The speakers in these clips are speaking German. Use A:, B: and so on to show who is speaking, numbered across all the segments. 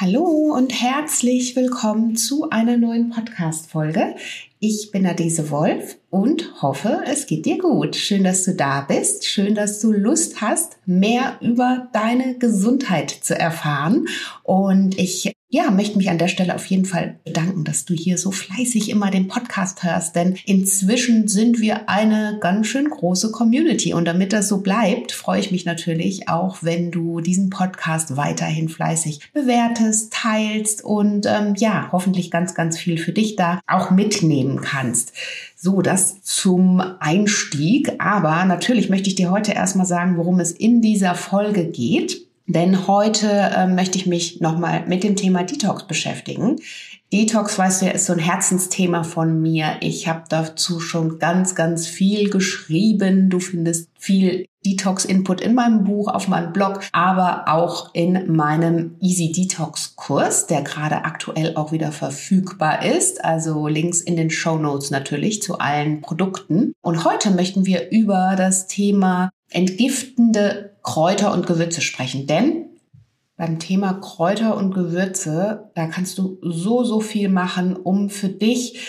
A: Hallo und herzlich willkommen zu einer neuen Podcast-Folge. Ich bin Adese Wolf und hoffe, es geht dir gut. Schön, dass du da bist. Schön, dass du Lust hast, mehr über deine Gesundheit zu erfahren. Und ich ja, möchte mich an der Stelle auf jeden Fall bedanken, dass du hier so fleißig immer den Podcast hörst, denn inzwischen sind wir eine ganz schön große Community und damit das so bleibt, freue ich mich natürlich auch, wenn du diesen Podcast weiterhin fleißig bewertest, teilst und ähm, ja, hoffentlich ganz, ganz viel für dich da auch mitnehmen kannst. So, das zum Einstieg. Aber natürlich möchte ich dir heute erstmal sagen, worum es in dieser Folge geht. Denn heute äh, möchte ich mich nochmal mit dem Thema Detox beschäftigen. Detox, weißt du ist so ein Herzensthema von mir. Ich habe dazu schon ganz, ganz viel geschrieben. Du findest viel Detox-Input in meinem Buch, auf meinem Blog, aber auch in meinem Easy Detox-Kurs, der gerade aktuell auch wieder verfügbar ist. Also Links in den Show Notes natürlich zu allen Produkten. Und heute möchten wir über das Thema entgiftende Kräuter und Gewürze sprechen. Denn beim Thema Kräuter und Gewürze, da kannst du so, so viel machen, um für dich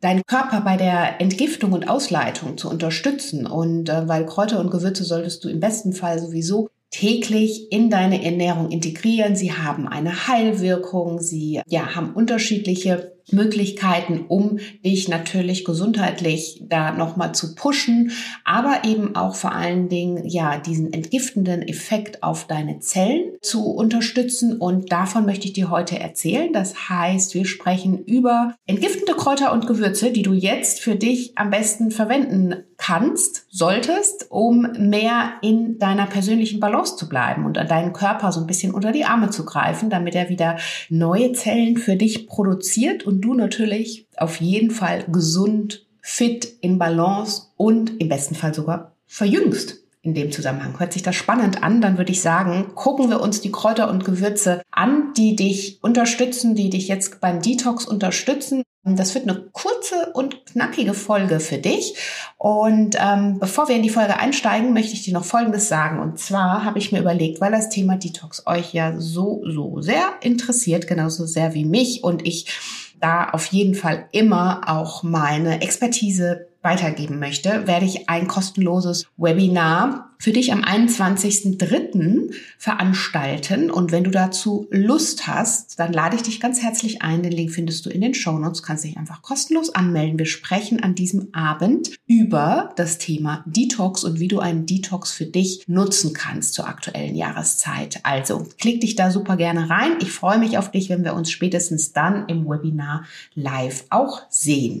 A: deinen Körper bei der Entgiftung und Ausleitung zu unterstützen. Und äh, weil Kräuter und Gewürze solltest du im besten Fall sowieso täglich in deine Ernährung integrieren. Sie haben eine Heilwirkung, sie ja, haben unterschiedliche Möglichkeiten, um dich natürlich gesundheitlich da nochmal zu pushen, aber eben auch vor allen Dingen, ja, diesen entgiftenden Effekt auf deine Zellen zu unterstützen. Und davon möchte ich dir heute erzählen. Das heißt, wir sprechen über entgiftende Kräuter und Gewürze, die du jetzt für dich am besten verwenden kannst, solltest, um mehr in deiner persönlichen Balance zu bleiben und an deinen Körper so ein bisschen unter die Arme zu greifen, damit er wieder neue Zellen für dich produziert und du natürlich auf jeden Fall gesund, fit, in Balance und im besten Fall sogar verjüngst in dem Zusammenhang. Hört sich das spannend an, dann würde ich sagen, gucken wir uns die Kräuter und Gewürze an, die dich unterstützen, die dich jetzt beim Detox unterstützen. Das wird eine kurze und knackige Folge für dich. Und ähm, bevor wir in die Folge einsteigen, möchte ich dir noch Folgendes sagen. Und zwar habe ich mir überlegt, weil das Thema Detox euch ja so, so sehr interessiert, genauso sehr wie mich und ich da auf jeden Fall immer auch meine Expertise weitergeben möchte, werde ich ein kostenloses Webinar für dich am 21.03. veranstalten. Und wenn du dazu Lust hast, dann lade ich dich ganz herzlich ein. Den Link findest du in den Show Notes. Kannst dich einfach kostenlos anmelden. Wir sprechen an diesem Abend über das Thema Detox und wie du einen Detox für dich nutzen kannst zur aktuellen Jahreszeit. Also klick dich da super gerne rein. Ich freue mich auf dich, wenn wir uns spätestens dann im Webinar live auch sehen.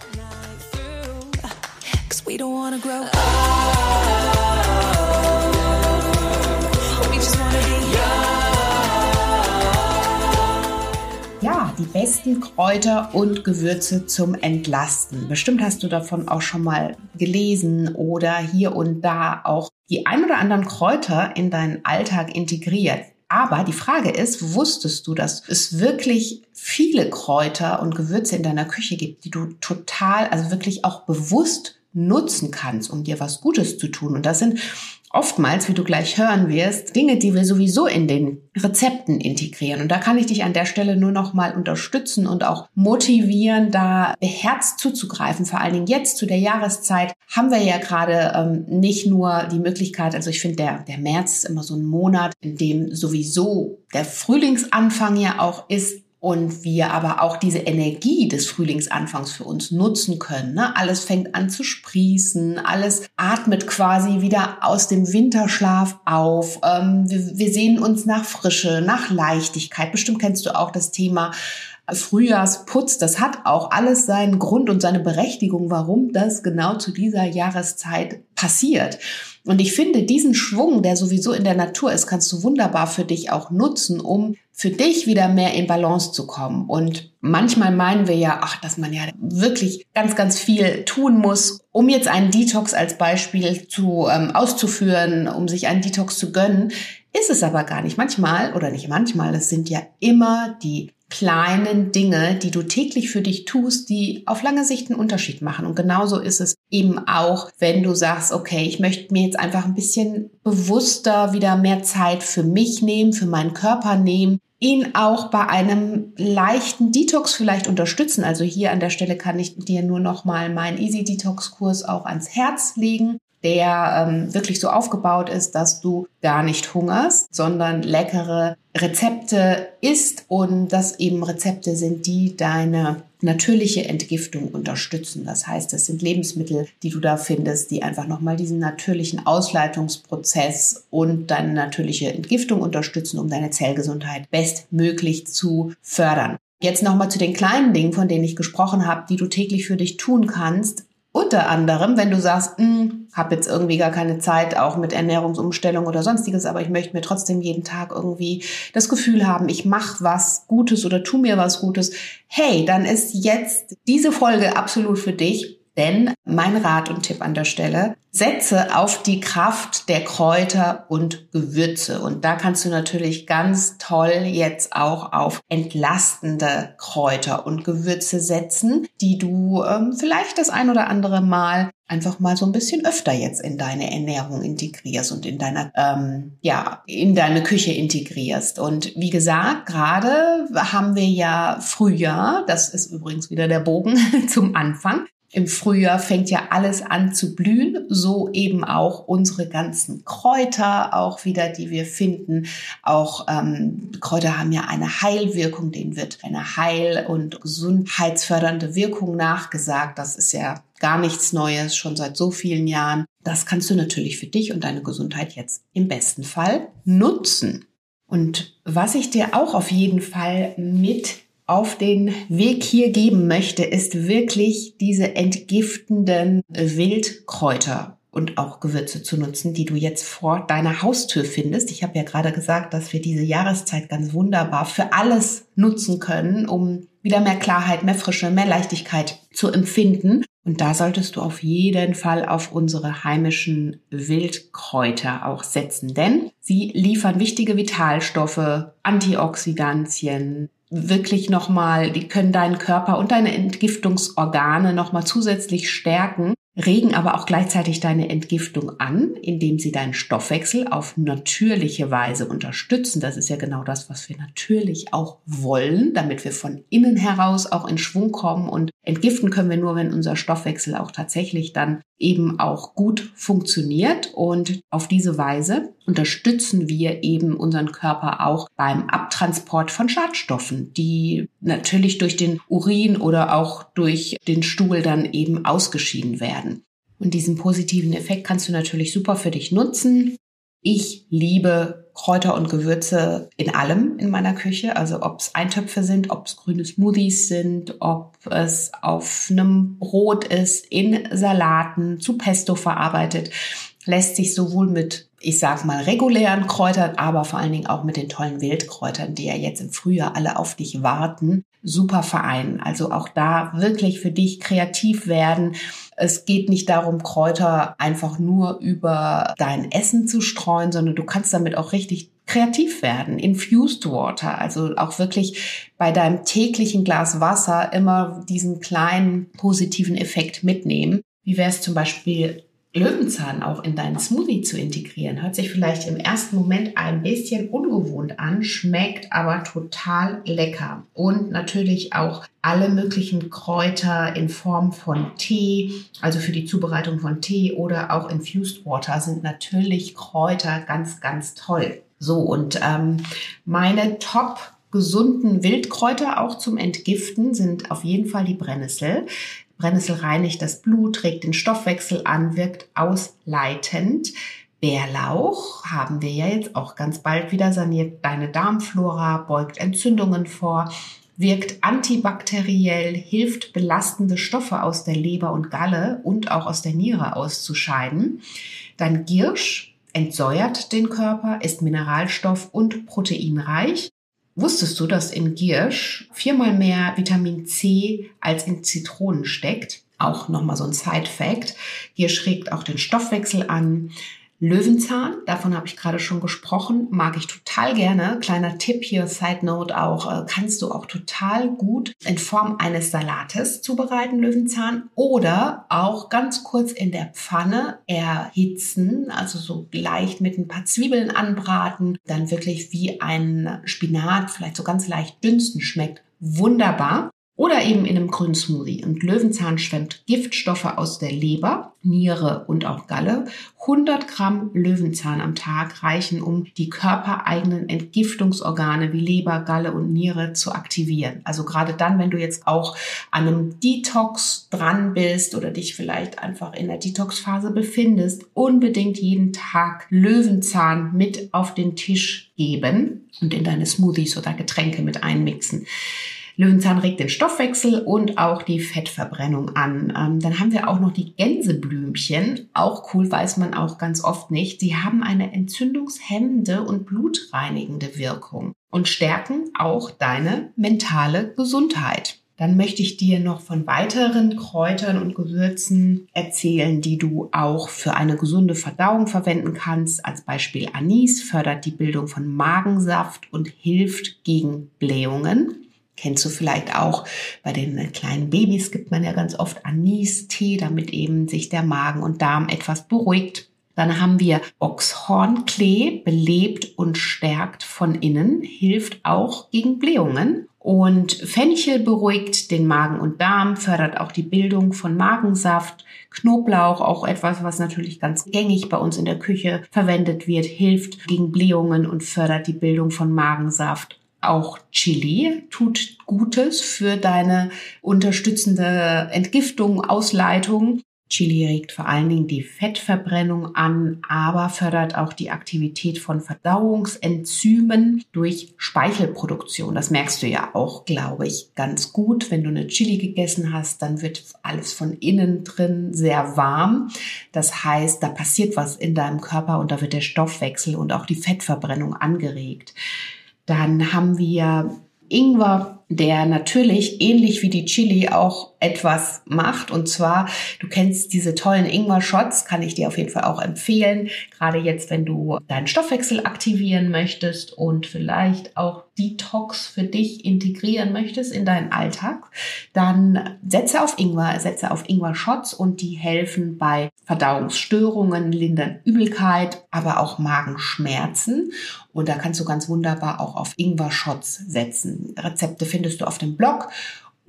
A: We don't wanna grow Ja, die besten Kräuter und Gewürze zum Entlasten. Bestimmt hast du davon auch schon mal gelesen oder hier und da auch die ein oder anderen Kräuter in deinen Alltag integriert. Aber die Frage ist, wusstest du, dass es wirklich viele Kräuter und Gewürze in deiner Küche gibt, die du total, also wirklich auch bewusst nutzen kannst, um dir was Gutes zu tun. Und das sind oftmals, wie du gleich hören wirst, Dinge, die wir sowieso in den Rezepten integrieren. Und da kann ich dich an der Stelle nur noch mal unterstützen und auch motivieren, da beherzt zuzugreifen. Vor allen Dingen jetzt zu der Jahreszeit haben wir ja gerade ähm, nicht nur die Möglichkeit, also ich finde, der, der März ist immer so ein Monat, in dem sowieso der Frühlingsanfang ja auch ist, und wir aber auch diese Energie des Frühlingsanfangs für uns nutzen können. Ne? Alles fängt an zu sprießen, alles atmet quasi wieder aus dem Winterschlaf auf. Ähm, wir, wir sehen uns nach Frische, nach Leichtigkeit. Bestimmt kennst du auch das Thema Frühjahrsputz, das hat auch alles seinen Grund und seine Berechtigung, warum das genau zu dieser Jahreszeit passiert. Und ich finde, diesen Schwung, der sowieso in der Natur ist, kannst du wunderbar für dich auch nutzen, um für dich wieder mehr in Balance zu kommen. Und manchmal meinen wir ja, ach, dass man ja wirklich ganz, ganz viel tun muss, um jetzt einen Detox als Beispiel zu ähm, auszuführen, um sich einen Detox zu gönnen. Ist es aber gar nicht. Manchmal oder nicht manchmal, es sind ja immer die kleinen Dinge, die du täglich für dich tust, die auf lange Sicht einen Unterschied machen. Und genauso ist es eben auch, wenn du sagst, okay, ich möchte mir jetzt einfach ein bisschen bewusster wieder mehr Zeit für mich nehmen, für meinen Körper nehmen, ihn auch bei einem leichten Detox vielleicht unterstützen. Also hier an der Stelle kann ich dir nur noch mal meinen Easy Detox Kurs auch ans Herz legen der ähm, wirklich so aufgebaut ist, dass du gar nicht hungerst, sondern leckere Rezepte isst und das eben Rezepte sind, die deine natürliche Entgiftung unterstützen. Das heißt, es sind Lebensmittel, die du da findest, die einfach nochmal diesen natürlichen Ausleitungsprozess und deine natürliche Entgiftung unterstützen, um deine Zellgesundheit bestmöglich zu fördern. Jetzt nochmal zu den kleinen Dingen, von denen ich gesprochen habe, die du täglich für dich tun kannst. Unter anderem, wenn du sagst, hm, habe jetzt irgendwie gar keine Zeit, auch mit Ernährungsumstellung oder sonstiges, aber ich möchte mir trotzdem jeden Tag irgendwie das Gefühl haben, ich mache was Gutes oder tu mir was Gutes. Hey, dann ist jetzt diese Folge absolut für dich. Denn mein Rat und Tipp an der Stelle, setze auf die Kraft der Kräuter und Gewürze. Und da kannst du natürlich ganz toll jetzt auch auf entlastende Kräuter und Gewürze setzen, die du ähm, vielleicht das ein oder andere Mal einfach mal so ein bisschen öfter jetzt in deine Ernährung integrierst und in deiner ähm, ja in deine Küche integrierst. Und wie gesagt, gerade haben wir ja Frühjahr. Das ist übrigens wieder der Bogen zum Anfang. Im Frühjahr fängt ja alles an zu blühen, so eben auch unsere ganzen Kräuter auch wieder, die wir finden. Auch ähm, Kräuter haben ja eine Heilwirkung, denen wird eine heil- und gesundheitsfördernde Wirkung nachgesagt. Das ist ja gar nichts Neues, schon seit so vielen Jahren. Das kannst du natürlich für dich und deine Gesundheit jetzt im besten Fall nutzen. Und was ich dir auch auf jeden Fall mit auf den Weg hier geben möchte, ist wirklich diese entgiftenden Wildkräuter und auch Gewürze zu nutzen, die du jetzt vor deiner Haustür findest. Ich habe ja gerade gesagt, dass wir diese Jahreszeit ganz wunderbar für alles nutzen können, um wieder mehr Klarheit, mehr Frische, mehr Leichtigkeit zu empfinden. Und da solltest du auf jeden Fall auf unsere heimischen Wildkräuter auch setzen, denn sie liefern wichtige Vitalstoffe, Antioxidantien, wirklich nochmal, die können deinen Körper und deine Entgiftungsorgane nochmal zusätzlich stärken regen aber auch gleichzeitig deine Entgiftung an, indem sie deinen Stoffwechsel auf natürliche Weise unterstützen. Das ist ja genau das, was wir natürlich auch wollen, damit wir von innen heraus auch in Schwung kommen. Und entgiften können wir nur, wenn unser Stoffwechsel auch tatsächlich dann eben auch gut funktioniert. Und auf diese Weise unterstützen wir eben unseren Körper auch beim Abtransport von Schadstoffen, die natürlich durch den Urin oder auch durch den Stuhl dann eben ausgeschieden werden. Und diesen positiven Effekt kannst du natürlich super für dich nutzen. Ich liebe Kräuter und Gewürze in allem in meiner Küche. Also ob es Eintöpfe sind, ob es grüne Smoothies sind, ob es auf einem Brot ist, in Salaten, zu Pesto verarbeitet, lässt sich sowohl mit, ich sag mal, regulären Kräutern, aber vor allen Dingen auch mit den tollen Wildkräutern, die ja jetzt im Frühjahr alle auf dich warten, super vereinen. Also auch da wirklich für dich kreativ werden. Es geht nicht darum, Kräuter einfach nur über dein Essen zu streuen, sondern du kannst damit auch richtig kreativ werden. Infused Water, also auch wirklich bei deinem täglichen Glas Wasser immer diesen kleinen positiven Effekt mitnehmen. Wie wäre es zum Beispiel Löwenzahn auch in deinen Smoothie zu integrieren. Hört sich vielleicht im ersten Moment ein bisschen ungewohnt an, schmeckt aber total lecker. Und natürlich auch alle möglichen Kräuter in Form von Tee, also für die Zubereitung von Tee oder auch Infused Water sind natürlich Kräuter ganz, ganz toll. So, und ähm, meine Top gesunden Wildkräuter auch zum Entgiften sind auf jeden Fall die Brennnessel. Brennnessel reinigt das Blut, regt den Stoffwechsel an, wirkt ausleitend. Bärlauch haben wir ja jetzt auch ganz bald wieder, saniert deine Darmflora, beugt Entzündungen vor, wirkt antibakteriell, hilft belastende Stoffe aus der Leber und Galle und auch aus der Niere auszuscheiden. Dann Giersch entsäuert den Körper, ist mineralstoff- und proteinreich. Wusstest du, dass in Giersch viermal mehr Vitamin C als in Zitronen steckt? Auch nochmal so ein Side-Fact. Giersch regt auch den Stoffwechsel an, Löwenzahn, davon habe ich gerade schon gesprochen, mag ich total gerne. Kleiner Tipp hier, Side Note auch, äh, kannst du auch total gut in Form eines Salates zubereiten, Löwenzahn, oder auch ganz kurz in der Pfanne erhitzen, also so leicht mit ein paar Zwiebeln anbraten, dann wirklich wie ein Spinat, vielleicht so ganz leicht dünsten schmeckt. Wunderbar. Oder eben in einem grünen Smoothie. Und Löwenzahn schwemmt Giftstoffe aus der Leber, Niere und auch Galle. 100 Gramm Löwenzahn am Tag reichen, um die körpereigenen Entgiftungsorgane wie Leber, Galle und Niere zu aktivieren. Also gerade dann, wenn du jetzt auch an einem Detox dran bist oder dich vielleicht einfach in der Detox-Phase befindest, unbedingt jeden Tag Löwenzahn mit auf den Tisch geben und in deine Smoothies oder Getränke mit einmixen. Löwenzahn regt den Stoffwechsel und auch die Fettverbrennung an. Ähm, dann haben wir auch noch die Gänseblümchen. Auch cool, weiß man auch ganz oft nicht. Sie haben eine entzündungshemmende und blutreinigende Wirkung und stärken auch deine mentale Gesundheit. Dann möchte ich dir noch von weiteren Kräutern und Gewürzen erzählen, die du auch für eine gesunde Verdauung verwenden kannst. Als Beispiel Anis fördert die Bildung von Magensaft und hilft gegen Blähungen. Kennst du vielleicht auch, bei den kleinen Babys gibt man ja ganz oft Anis-Tee, damit eben sich der Magen und Darm etwas beruhigt. Dann haben wir Oxhornklee, belebt und stärkt von innen, hilft auch gegen Blähungen. Und Fenchel beruhigt den Magen und Darm, fördert auch die Bildung von Magensaft. Knoblauch, auch etwas, was natürlich ganz gängig bei uns in der Küche verwendet wird, hilft gegen Blähungen und fördert die Bildung von Magensaft. Auch Chili tut Gutes für deine unterstützende Entgiftung, Ausleitung. Chili regt vor allen Dingen die Fettverbrennung an, aber fördert auch die Aktivität von Verdauungsenzymen durch Speichelproduktion. Das merkst du ja auch, glaube ich, ganz gut. Wenn du eine Chili gegessen hast, dann wird alles von innen drin sehr warm. Das heißt, da passiert was in deinem Körper und da wird der Stoffwechsel und auch die Fettverbrennung angeregt. Dann haben wir Ingwer, der natürlich ähnlich wie die Chili auch etwas macht. Und zwar, du kennst diese tollen Ingwer-Shots, kann ich dir auf jeden Fall auch empfehlen. Gerade jetzt, wenn du deinen Stoffwechsel aktivieren möchtest und vielleicht auch Detox für dich integrieren möchtest in deinen Alltag, dann setze auf Ingwer, setze auf Ingwer-Shots und die helfen bei Verdauungsstörungen, lindern Übelkeit, aber auch Magenschmerzen. Und da kannst du ganz wunderbar auch auf Ingwer-Shots setzen. Rezepte findest du auf dem Blog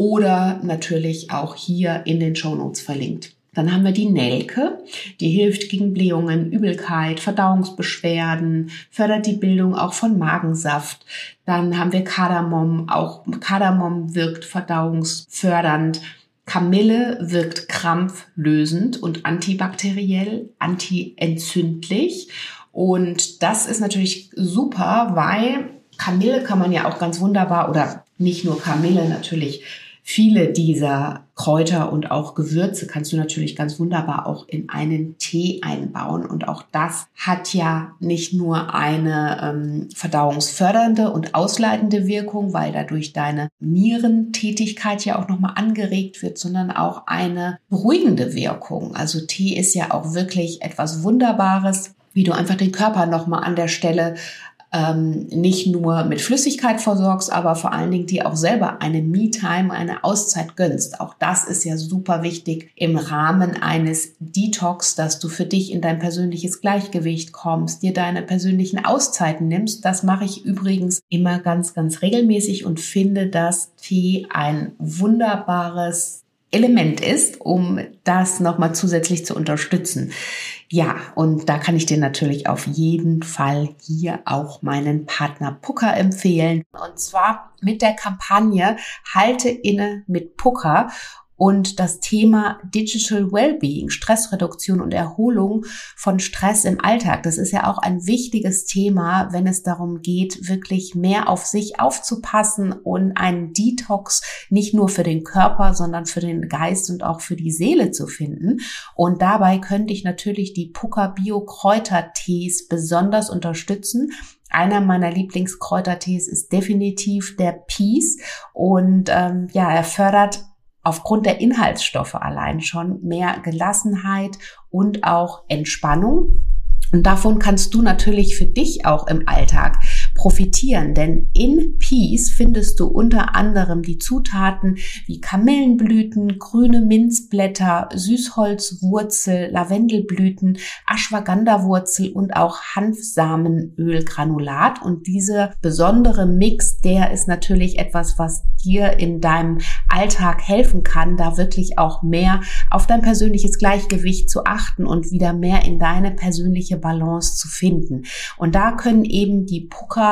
A: oder natürlich auch hier in den Show Notes verlinkt. Dann haben wir die Nelke, die hilft gegen Blähungen, Übelkeit, Verdauungsbeschwerden, fördert die Bildung auch von Magensaft. Dann haben wir Kardamom, auch Kardamom wirkt verdauungsfördernd. Kamille wirkt krampflösend und antibakteriell, antientzündlich. Und das ist natürlich super, weil Kamille kann man ja auch ganz wunderbar oder nicht nur Kamille natürlich viele dieser Kräuter und auch Gewürze kannst du natürlich ganz wunderbar auch in einen Tee einbauen. Und auch das hat ja nicht nur eine ähm, verdauungsfördernde und ausleitende Wirkung, weil dadurch deine Nierentätigkeit ja auch nochmal angeregt wird, sondern auch eine beruhigende Wirkung. Also Tee ist ja auch wirklich etwas Wunderbares, wie du einfach den Körper nochmal an der Stelle ähm, nicht nur mit Flüssigkeit versorgst, aber vor allen Dingen dir auch selber eine Me-Time, eine Auszeit gönnst. Auch das ist ja super wichtig im Rahmen eines Detox, dass du für dich in dein persönliches Gleichgewicht kommst, dir deine persönlichen Auszeiten nimmst. Das mache ich übrigens immer ganz, ganz regelmäßig und finde, dass Tee ein wunderbares Element ist, um das nochmal zusätzlich zu unterstützen. Ja, und da kann ich dir natürlich auf jeden Fall hier auch meinen Partner Pucker empfehlen. Und zwar mit der Kampagne Halte inne mit Pucker. Und das Thema Digital Wellbeing, Stressreduktion und Erholung von Stress im Alltag. Das ist ja auch ein wichtiges Thema, wenn es darum geht, wirklich mehr auf sich aufzupassen und einen Detox nicht nur für den Körper, sondern für den Geist und auch für die Seele zu finden. Und dabei könnte ich natürlich die Puka Bio Kräutertees besonders unterstützen. Einer meiner Lieblingskräutertees ist definitiv der Peace und ähm, ja, er fördert aufgrund der Inhaltsstoffe allein schon mehr Gelassenheit und auch Entspannung. Und davon kannst du natürlich für dich auch im Alltag profitieren, denn in Peace findest du unter anderem die Zutaten wie Kamillenblüten, grüne Minzblätter, Süßholzwurzel, Lavendelblüten, Ashwagandha-Wurzel und auch Hanfsamenölgranulat. Und dieser besondere Mix, der ist natürlich etwas, was dir in deinem Alltag helfen kann, da wirklich auch mehr auf dein persönliches Gleichgewicht zu achten und wieder mehr in deine persönliche Balance zu finden. Und da können eben die Puka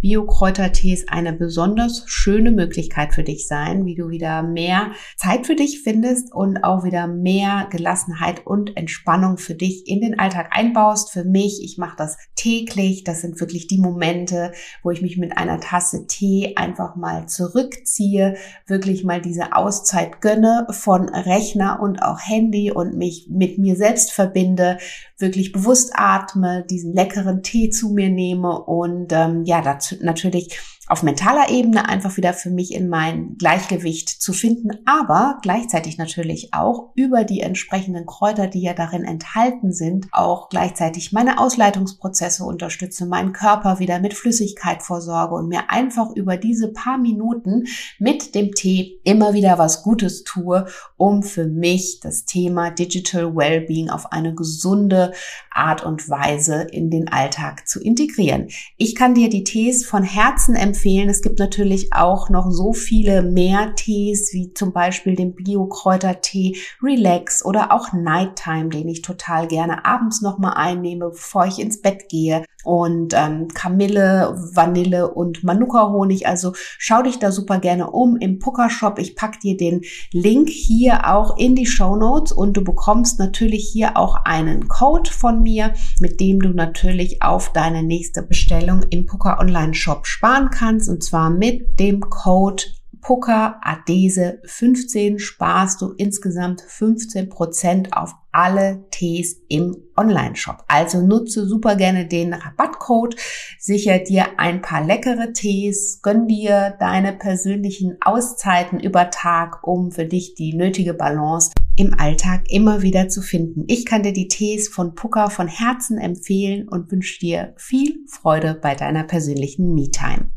A: Bio-Kräutertees eine besonders schöne Möglichkeit für dich sein, wie du wieder mehr Zeit für dich findest und auch wieder mehr Gelassenheit und Entspannung für dich in den Alltag einbaust. Für mich, ich mache das täglich. Das sind wirklich die Momente, wo ich mich mit einer Tasse Tee einfach mal zurückziehe, wirklich mal diese Auszeit gönne von Rechner und auch Handy und mich mit mir selbst verbinde, wirklich bewusst atme, diesen leckeren Tee zu mir nehme und ähm, ja, dazu natürlich auf mentaler Ebene einfach wieder für mich in mein Gleichgewicht zu finden, aber gleichzeitig natürlich auch über die entsprechenden Kräuter, die ja darin enthalten sind, auch gleichzeitig meine Ausleitungsprozesse unterstütze, meinen Körper wieder mit Flüssigkeit versorge und mir einfach über diese paar Minuten mit dem Tee immer wieder was Gutes tue, um für mich das Thema Digital Wellbeing auf eine gesunde Art und Weise in den Alltag zu integrieren. Ich kann dir die Tees von Herzen empfehlen empfehlen. Es gibt natürlich auch noch so viele mehr Tees, wie zum Beispiel den Bio-Kräutertee Relax oder auch Nighttime, den ich total gerne abends nochmal einnehme, bevor ich ins Bett gehe und ähm, Kamille, Vanille und Manuka-Honig. Also schau dich da super gerne um im Pucker-Shop. Ich pack dir den Link hier auch in die Show Notes und du bekommst natürlich hier auch einen Code von mir, mit dem du natürlich auf deine nächste Bestellung im Pucker Online Shop sparen kannst und zwar mit dem Code Pucker Adese 15 sparst du insgesamt 15 Prozent auf alle Tees im Online-Shop. Also nutze super gerne den Rabattcode, sicher dir ein paar leckere Tees, gönn dir deine persönlichen Auszeiten über Tag, um für dich die nötige Balance im Alltag immer wieder zu finden. Ich kann dir die Tees von Puka von Herzen empfehlen und wünsche dir viel Freude bei deiner persönlichen Me-Time.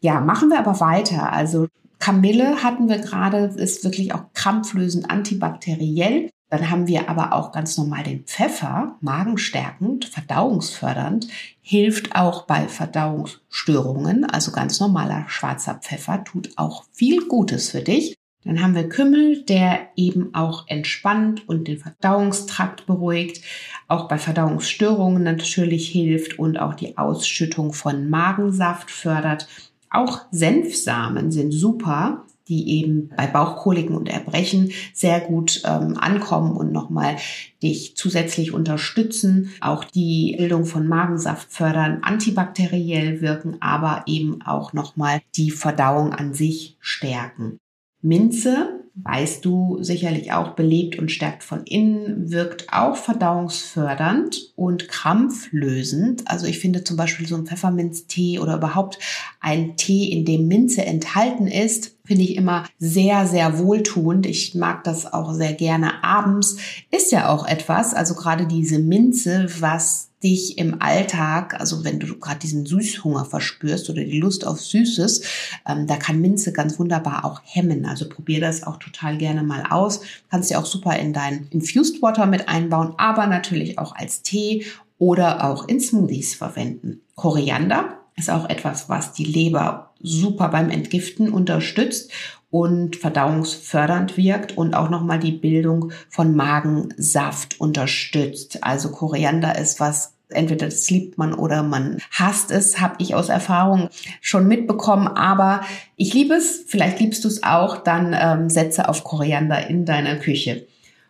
A: Ja, machen wir aber weiter. Also Kamille hatten wir gerade, ist wirklich auch krampflösend antibakteriell. Dann haben wir aber auch ganz normal den Pfeffer, magenstärkend, verdauungsfördernd, hilft auch bei Verdauungsstörungen. Also ganz normaler schwarzer Pfeffer tut auch viel Gutes für dich. Dann haben wir Kümmel, der eben auch entspannt und den Verdauungstrakt beruhigt, auch bei Verdauungsstörungen natürlich hilft und auch die Ausschüttung von Magensaft fördert. Auch Senfsamen sind super die eben bei Bauchkoliken und Erbrechen sehr gut ähm, ankommen und nochmal dich zusätzlich unterstützen, auch die Bildung von Magensaft fördern, antibakteriell wirken, aber eben auch nochmal die Verdauung an sich stärken. Minze, weißt du sicherlich auch, belebt und stärkt von innen, wirkt auch verdauungsfördernd und krampflösend. Also ich finde zum Beispiel so ein Pfefferminztee oder überhaupt ein Tee, in dem Minze enthalten ist, finde ich immer sehr, sehr wohltuend. Ich mag das auch sehr gerne abends. Ist ja auch etwas, also gerade diese Minze, was dich im Alltag, also wenn du gerade diesen Süßhunger verspürst oder die Lust auf Süßes, ähm, da kann Minze ganz wunderbar auch hemmen. Also probier das auch total gerne mal aus. Kannst du auch super in dein Infused Water mit einbauen, aber natürlich auch als Tee oder auch in Smoothies verwenden. Koriander ist auch etwas, was die Leber super beim Entgiften unterstützt und verdauungsfördernd wirkt und auch nochmal die Bildung von Magensaft unterstützt. Also Koriander ist was entweder das liebt man oder man hasst es, habe ich aus Erfahrung schon mitbekommen. Aber ich liebe es, vielleicht liebst du es auch, dann ähm, setze auf Koriander in deiner Küche.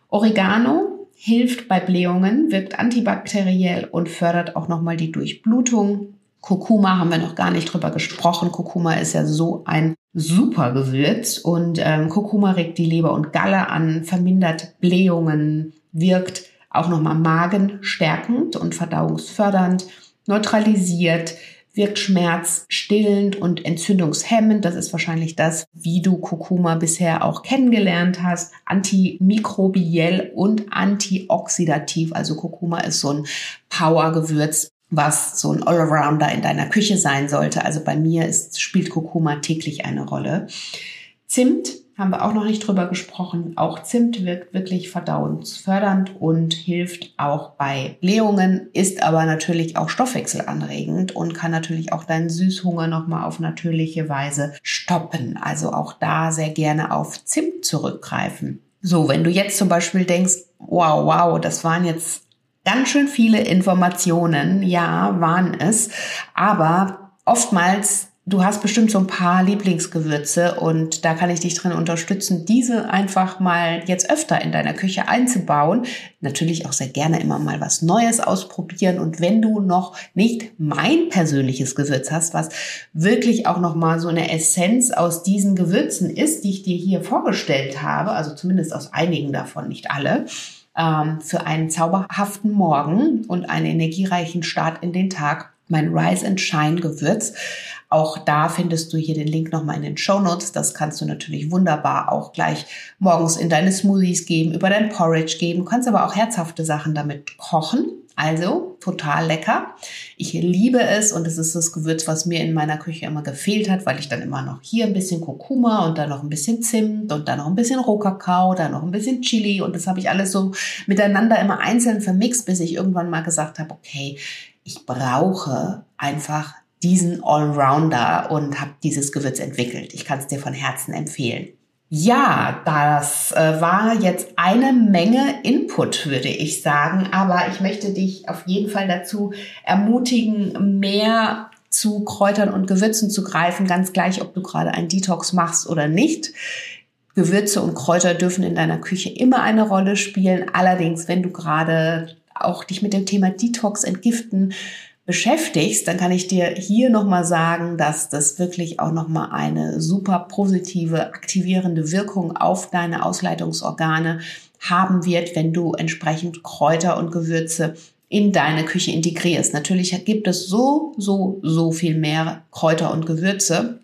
A: Oregano hilft bei Blähungen, wirkt antibakteriell und fördert auch nochmal die Durchblutung. Kurkuma haben wir noch gar nicht drüber gesprochen. Kurkuma ist ja so ein super Gewürz und ähm, Kurkuma regt die Leber und Galle an, vermindert Blähungen, wirkt auch nochmal magenstärkend und verdauungsfördernd, neutralisiert, wirkt schmerzstillend und entzündungshemmend. Das ist wahrscheinlich das, wie du Kurkuma bisher auch kennengelernt hast. Antimikrobiell und antioxidativ. Also Kurkuma ist so ein Powergewürz, was so ein Allrounder in deiner Küche sein sollte. Also bei mir ist, spielt Kurkuma täglich eine Rolle. Zimt haben wir auch noch nicht drüber gesprochen. Auch Zimt wirkt wirklich verdauungsfördernd und hilft auch bei Blähungen, ist aber natürlich auch stoffwechselanregend und kann natürlich auch deinen Süßhunger nochmal auf natürliche Weise stoppen. Also auch da sehr gerne auf Zimt zurückgreifen. So, wenn du jetzt zum Beispiel denkst, wow, wow, das waren jetzt ganz schön viele Informationen, ja, waren es, aber oftmals Du hast bestimmt so ein paar Lieblingsgewürze und da kann ich dich drin unterstützen, diese einfach mal jetzt öfter in deiner Küche einzubauen. Natürlich auch sehr gerne immer mal was Neues ausprobieren und wenn du noch nicht mein persönliches Gewürz hast, was wirklich auch noch mal so eine Essenz aus diesen Gewürzen ist, die ich dir hier vorgestellt habe, also zumindest aus einigen davon, nicht alle, ähm, für einen zauberhaften Morgen und einen energiereichen Start in den Tag mein Rise and Shine Gewürz. Auch da findest du hier den Link nochmal in den Show Notes. Das kannst du natürlich wunderbar auch gleich morgens in deine Smoothies geben, über dein Porridge geben. Du kannst aber auch herzhafte Sachen damit kochen. Also total lecker. Ich liebe es und es ist das Gewürz, was mir in meiner Küche immer gefehlt hat, weil ich dann immer noch hier ein bisschen Kurkuma und dann noch ein bisschen Zimt und dann noch ein bisschen Rohkakao, dann noch ein bisschen Chili und das habe ich alles so miteinander immer einzeln vermixt, bis ich irgendwann mal gesagt habe, okay, ich brauche einfach diesen Allrounder und habe dieses Gewürz entwickelt. Ich kann es dir von Herzen empfehlen. Ja, das äh, war jetzt eine Menge Input, würde ich sagen. Aber ich möchte dich auf jeden Fall dazu ermutigen, mehr zu Kräutern und Gewürzen zu greifen, ganz gleich, ob du gerade einen Detox machst oder nicht. Gewürze und Kräuter dürfen in deiner Küche immer eine Rolle spielen. Allerdings, wenn du gerade auch dich mit dem Thema Detox entgiften beschäftigst, dann kann ich dir hier nochmal sagen, dass das wirklich auch nochmal eine super positive, aktivierende Wirkung auf deine Ausleitungsorgane haben wird, wenn du entsprechend Kräuter und Gewürze in deine Küche integrierst. Natürlich gibt es so, so, so viel mehr Kräuter und Gewürze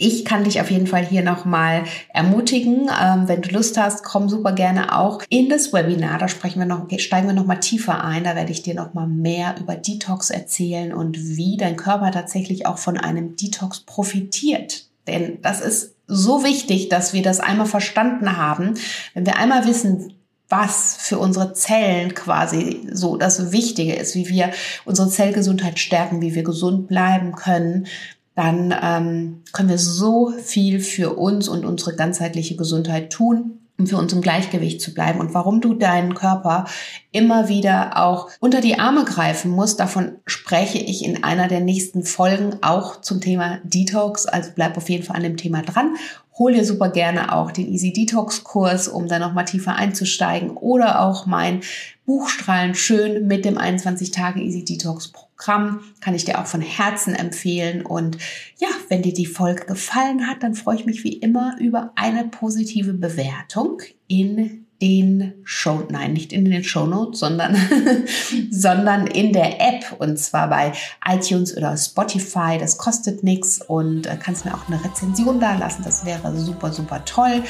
A: ich kann dich auf jeden Fall hier nochmal ermutigen. Ähm, wenn du Lust hast, komm super gerne auch in das Webinar. Da sprechen wir noch, steigen wir nochmal tiefer ein. Da werde ich dir nochmal mehr über Detox erzählen und wie dein Körper tatsächlich auch von einem Detox profitiert. Denn das ist so wichtig, dass wir das einmal verstanden haben. Wenn wir einmal wissen, was für unsere Zellen quasi so das Wichtige ist, wie wir unsere Zellgesundheit stärken, wie wir gesund bleiben können, dann ähm, können wir so viel für uns und unsere ganzheitliche Gesundheit tun um für uns im Gleichgewicht zu bleiben und warum du deinen Körper immer wieder auch unter die Arme greifen musst. Davon spreche ich in einer der nächsten Folgen auch zum Thema Detox. Also bleib auf jeden Fall an dem Thema dran. Hol dir super gerne auch den Easy Detox Kurs, um da nochmal tiefer einzusteigen oder auch mein Buchstrahlen schön mit dem 21 Tage Easy Detox Programm kann ich dir auch von Herzen empfehlen. Und ja, wenn dir die Folge gefallen hat, dann freue ich mich wie immer über eine positive Bewertung in den Show, nein, nicht in den Show Notes, sondern, sondern in der App und zwar bei iTunes oder Spotify. Das kostet nichts und äh, kannst mir auch eine Rezension da lassen. Das wäre super, super toll.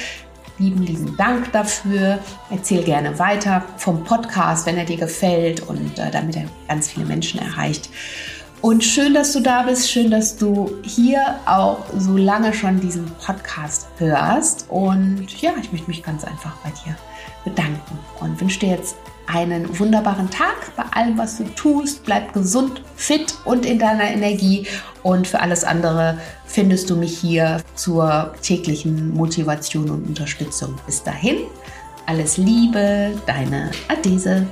A: Lieben, lieben Dank dafür. Erzähl gerne weiter vom Podcast, wenn er dir gefällt und äh, damit er ganz viele Menschen erreicht. Und schön, dass du da bist. Schön, dass du hier auch so lange schon diesen Podcast hörst. Und ja, ich möchte mich ganz einfach bei dir bedanken und wünsche dir jetzt einen wunderbaren Tag bei allem, was du tust. Bleib gesund, fit und in deiner Energie. Und für alles andere findest du mich hier zur täglichen Motivation und Unterstützung. Bis dahin, alles Liebe, deine Adese.